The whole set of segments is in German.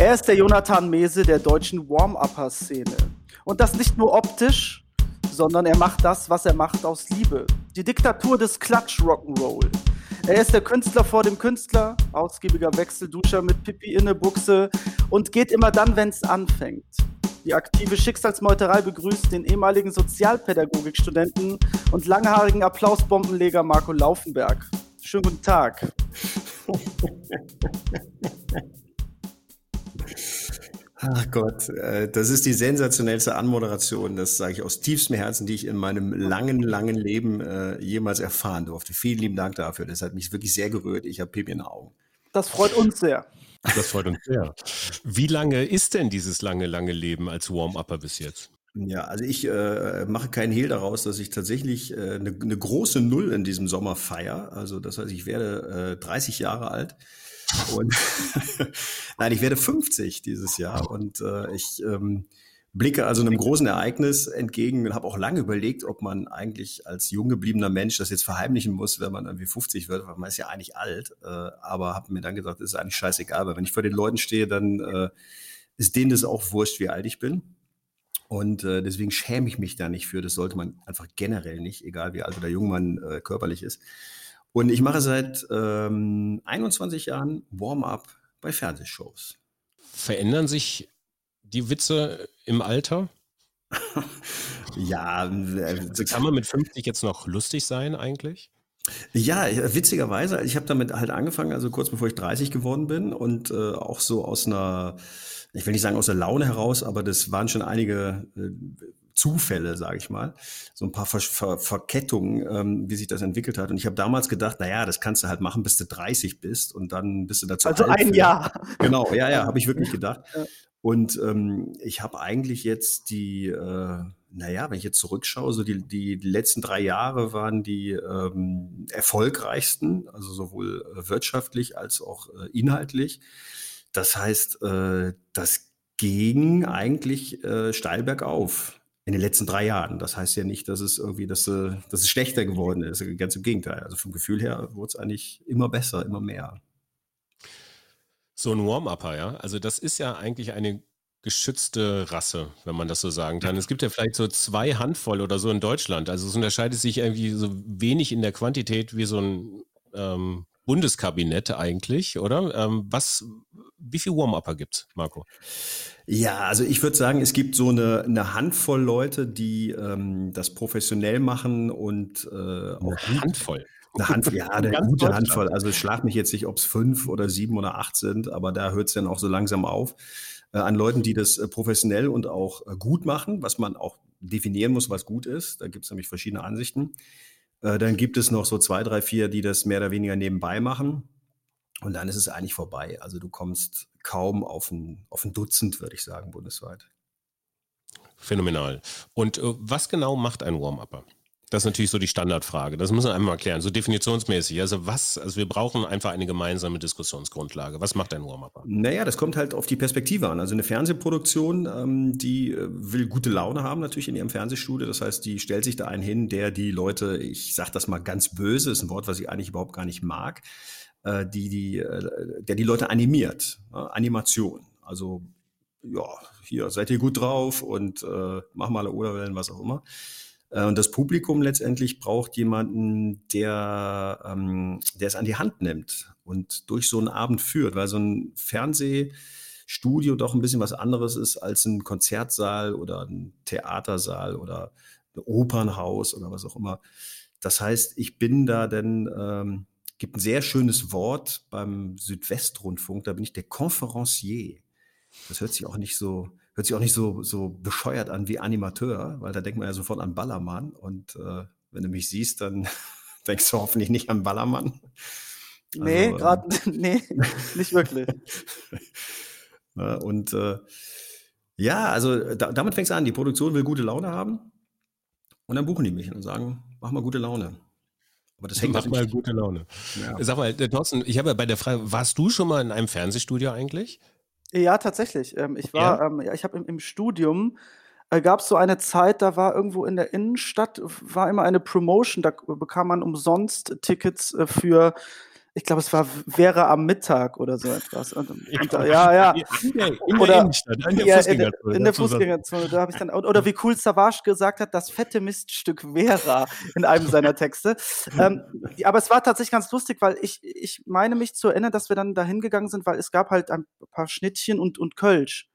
Er ist der Jonathan Mese der deutschen Warm-Upper-Szene. Und das nicht nur optisch, sondern er macht das, was er macht, aus Liebe. Die Diktatur des Klatsch Rock'n'Roll. Er ist der Künstler vor dem Künstler, ausgiebiger Wechselduscher mit Pipi in der Buchse und geht immer dann, wenn's anfängt. Die aktive Schicksalsmeuterei begrüßt den ehemaligen Sozialpädagogikstudenten und langhaarigen Applausbombenleger Marco Laufenberg. Schönen guten Tag. Ach Gott, äh, das ist die sensationellste Anmoderation, das sage ich aus tiefstem Herzen, die ich in meinem langen, langen Leben äh, jemals erfahren durfte. Vielen lieben Dank dafür. Das hat mich wirklich sehr gerührt. Ich habe Pipi in den Augen. Das freut uns sehr. Das freut uns sehr. Wie lange ist denn dieses lange, lange Leben als Warm-Upper bis jetzt? Ja, also ich äh, mache keinen Hehl daraus, dass ich tatsächlich eine äh, ne, ne große Null in diesem Sommer feiere. Also das heißt, ich werde äh, 30 Jahre alt. Und nein, ich werde 50 dieses Jahr und äh, ich ähm, blicke also einem großen Ereignis entgegen und habe auch lange überlegt, ob man eigentlich als jung gebliebener Mensch das jetzt verheimlichen muss, wenn man irgendwie 50 wird, weil man ist ja eigentlich alt. Äh, aber habe mir dann gesagt, ist eigentlich scheißegal, weil wenn ich vor den Leuten stehe, dann äh, ist denen das auch wurscht, wie alt ich bin. Und äh, deswegen schäme ich mich da nicht für. Das sollte man einfach generell nicht, egal wie alt oder jung man äh, körperlich ist. Und ich mache seit ähm, 21 Jahren Warm-up bei Fernsehshows. Verändern sich die Witze im Alter? ja. Äh, Kann man mit 50 jetzt noch lustig sein eigentlich? Ja, witzigerweise, ich habe damit halt angefangen, also kurz bevor ich 30 geworden bin und äh, auch so aus einer, ich will nicht sagen aus der Laune heraus, aber das waren schon einige äh, Zufälle, sage ich mal, so ein paar Ver Ver Verkettungen, ähm, wie sich das entwickelt hat. Und ich habe damals gedacht, naja, das kannst du halt machen, bis du 30 bist und dann bist du dazu. Also ein Jahr. Genau, ja, ja, habe ich wirklich gedacht. Ja. Und ähm, ich habe eigentlich jetzt die, äh, naja, wenn ich jetzt zurückschaue, so die, die, die letzten drei Jahre waren die ähm, erfolgreichsten, also sowohl äh, wirtschaftlich als auch äh, inhaltlich. Das heißt, äh, das ging eigentlich äh, steil bergauf in den letzten drei Jahren. Das heißt ja nicht, dass es irgendwie, dass, äh, dass es schlechter geworden ist. Ganz im Gegenteil. Also vom Gefühl her wurde es eigentlich immer besser, immer mehr. So ein Warm-Upper, ja. Also das ist ja eigentlich eine geschützte Rasse, wenn man das so sagen kann. Es gibt ja vielleicht so zwei Handvoll oder so in Deutschland. Also es unterscheidet sich irgendwie so wenig in der Quantität wie so ein ähm, Bundeskabinett eigentlich, oder? Ähm, was, wie viel Warm-Upper gibt es, Marco? Ja, also ich würde sagen, es gibt so eine, eine Handvoll Leute, die ähm, das professionell machen und äh, auch eine Handvoll. Eine Handvoll, ja, eine gute Handvoll. Also schlag mich jetzt nicht, ob es fünf oder sieben oder acht sind, aber da hört es dann auch so langsam auf. Äh, an Leuten, die das äh, professionell und auch äh, gut machen, was man auch definieren muss, was gut ist. Da gibt es nämlich verschiedene Ansichten. Äh, dann gibt es noch so zwei, drei, vier, die das mehr oder weniger nebenbei machen. Und dann ist es eigentlich vorbei. Also du kommst kaum auf ein, auf ein Dutzend, würde ich sagen, bundesweit. Phänomenal. Und äh, was genau macht ein Warm-Upper? Das ist natürlich so die Standardfrage. Das muss man einmal erklären, so definitionsmäßig. Also was, also wir brauchen einfach eine gemeinsame Diskussionsgrundlage. Was macht ein Warm-Upper? Naja, das kommt halt auf die Perspektive an. Also eine Fernsehproduktion, ähm, die äh, will gute Laune haben natürlich in ihrem Fernsehstudio. Das heißt, die stellt sich da einen hin, der die Leute, ich sage das mal ganz böse, ist ein Wort, was ich eigentlich überhaupt gar nicht mag, äh, die, die, äh, der die Leute animiert. Ne? Animation. Also, ja, hier seid ihr gut drauf und äh, mach mal Oderwellen, was auch immer. Äh, und das Publikum letztendlich braucht jemanden, der, ähm, der es an die Hand nimmt und durch so einen Abend führt, weil so ein Fernsehstudio doch ein bisschen was anderes ist als ein Konzertsaal oder ein Theatersaal oder ein Opernhaus oder was auch immer. Das heißt, ich bin da denn ähm, gibt ein sehr schönes Wort beim Südwestrundfunk, da bin ich der Conferencier. Das hört sich auch nicht so, hört sich auch nicht so, so bescheuert an wie Animateur, weil da denkt man ja sofort an Ballermann. Und äh, wenn du mich siehst, dann denkst du hoffentlich nicht an Ballermann. Nee, also, gerade, ähm, nee, nicht wirklich. und äh, ja, also da, damit fängst du an. Die Produktion will gute Laune haben. Und dann buchen die mich und sagen, mach mal gute Laune. Aber das hängt Mach mal gute Laune. Ja. Sag mal, Thorsten, ich habe ja bei der Frage, warst du schon mal in einem Fernsehstudio eigentlich? Ja, tatsächlich. Ähm, ich war, ja? Ähm, ja, ich habe im, im, Studium äh, gab es so eine Zeit, da war irgendwo in der Innenstadt war immer eine Promotion, da bekam man umsonst Tickets äh, für Ich glaube, es war Vera am Mittag oder so etwas. Und, und, ja, ja. In der, in oder, Innenstadt, in der ja, Fußgängerzone. In der Fußgängerzone. Da habe ich dann, oder wie cool Savage gesagt hat, das fette Miststück Vera in einem seiner Texte. ähm, aber es war tatsächlich ganz lustig, weil ich, ich meine mich zu erinnern, dass wir dann da hingegangen sind, weil es gab halt ein paar Schnittchen und, und Kölsch.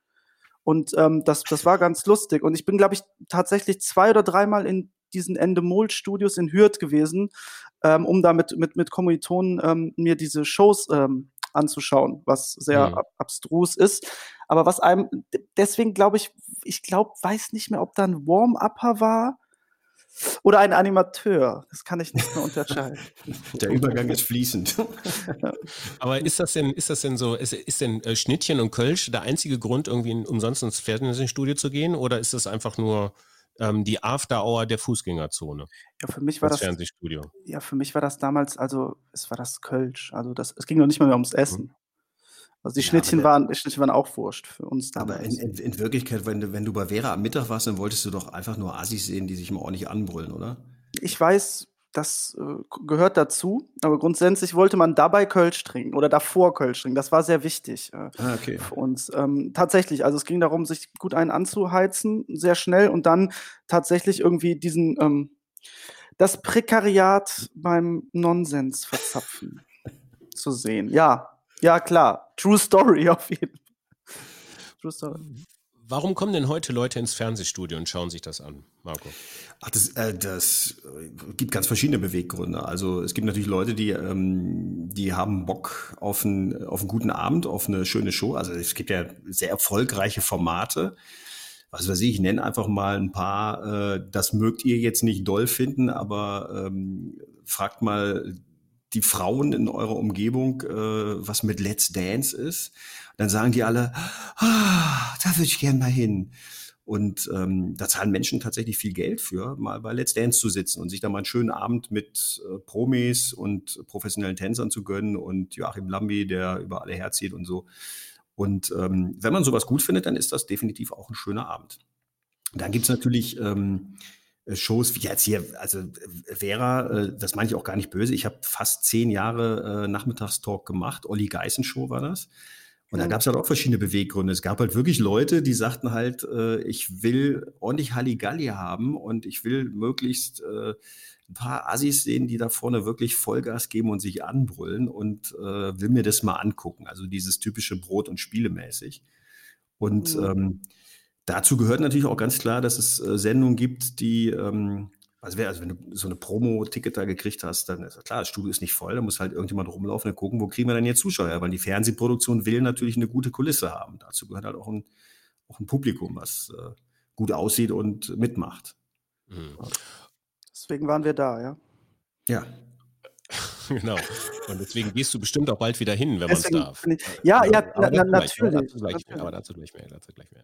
Und ähm, das, das war ganz lustig. Und ich bin, glaube ich, tatsächlich zwei oder dreimal in diesen Endemol-Studios in Hürth gewesen, ähm, um da mit, mit, mit Kommilitonen ähm, mir diese Shows ähm, anzuschauen, was sehr mhm. ab abstrus ist. Aber was einem, deswegen glaube ich, ich glaube, weiß nicht mehr, ob da ein Warm-Upper war oder ein Animateur. Das kann ich nicht mehr unterscheiden. Der Übergang ist fließend. Aber ist das denn, ist das denn so, ist, ist denn äh, Schnittchen und Kölsch der einzige Grund, irgendwie umsonst ins Fernsehstudio zu gehen? Oder ist das einfach nur ähm, die After-Hour der Fußgängerzone. Ja, für mich war das, Fernsehstudio. Ja, für mich war das damals, also es war das Kölsch. Also das, es ging noch nicht mal mehr ums Essen. Also die ja, Schnittchen, waren, die Schnittchen waren auch wurscht für uns damals. Aber in, in, in, Wirklichkeit, wenn du, wenn du bei Vera am Mittag warst, dann wolltest du doch einfach nur Assis sehen, die sich mal ordentlich anbrüllen, oder? Ich weiß, das äh, gehört dazu. Aber grundsätzlich wollte man dabei Kölsch trinken oder davor Kölsch trinken. Das war sehr wichtig äh, ah, okay. für uns. Ähm, tatsächlich, also es ging darum, sich gut einen anzuheizen, sehr schnell und dann tatsächlich irgendwie diesen ähm, das Prekariat beim Nonsens verzapfen zu sehen. Ja, ja klar. True Story auf jeden Fall. True Story. Warum kommen denn heute Leute ins Fernsehstudio und schauen sich das an, Marco? Ach, das, äh, das äh, gibt ganz verschiedene Beweggründe. Also es gibt natürlich Leute, die, ähm, die haben Bock auf, ein, auf einen guten Abend, auf eine schöne Show. Also es gibt ja sehr erfolgreiche Formate. Was weiß ich, ich nenne einfach mal ein paar, äh, das mögt ihr jetzt nicht doll finden, aber ähm, fragt mal die Frauen in eurer Umgebung, äh, was mit Let's Dance ist. Dann sagen die alle, ah, da würde ich gern mal hin. Und ähm, da zahlen Menschen tatsächlich viel Geld für, mal bei Let's Dance zu sitzen und sich da mal einen schönen Abend mit äh, Promis und professionellen Tänzern zu gönnen und Joachim Lambi, der über alle herzieht und so. Und ähm, wenn man sowas gut findet, dann ist das definitiv auch ein schöner Abend. Dann gibt's natürlich ähm, Shows wie jetzt hier, also Vera, äh, das meine ich auch gar nicht böse. Ich habe fast zehn Jahre äh, Nachmittagstalk gemacht. Olli Geißen Show war das. Und da gab es halt auch verschiedene Beweggründe. Es gab halt wirklich Leute, die sagten halt, äh, ich will ordentlich Halligalli haben und ich will möglichst äh, ein paar Assis sehen, die da vorne wirklich Vollgas geben und sich anbrüllen und äh, will mir das mal angucken. Also dieses typische Brot- und Spielemäßig. Und mhm. ähm, dazu gehört natürlich auch ganz klar, dass es äh, Sendungen gibt, die ähm, also, wär, also wenn du so eine Promo-Ticket da gekriegt hast, dann ist klar, das Studio ist nicht voll, da muss halt irgendjemand rumlaufen und gucken, wo kriegen wir denn jetzt Zuschauer? Weil die Fernsehproduktion will natürlich eine gute Kulisse haben. Dazu gehört halt auch ein, auch ein Publikum, was äh, gut aussieht und mitmacht. Mhm. Deswegen waren wir da, ja. Ja. genau. Und deswegen gehst du bestimmt auch bald wieder hin, wenn man es darf. Ich, ja, ja, aber, na, na, natürlich. Gleich, aber dazu gleich mehr. Dazu gleich mehr.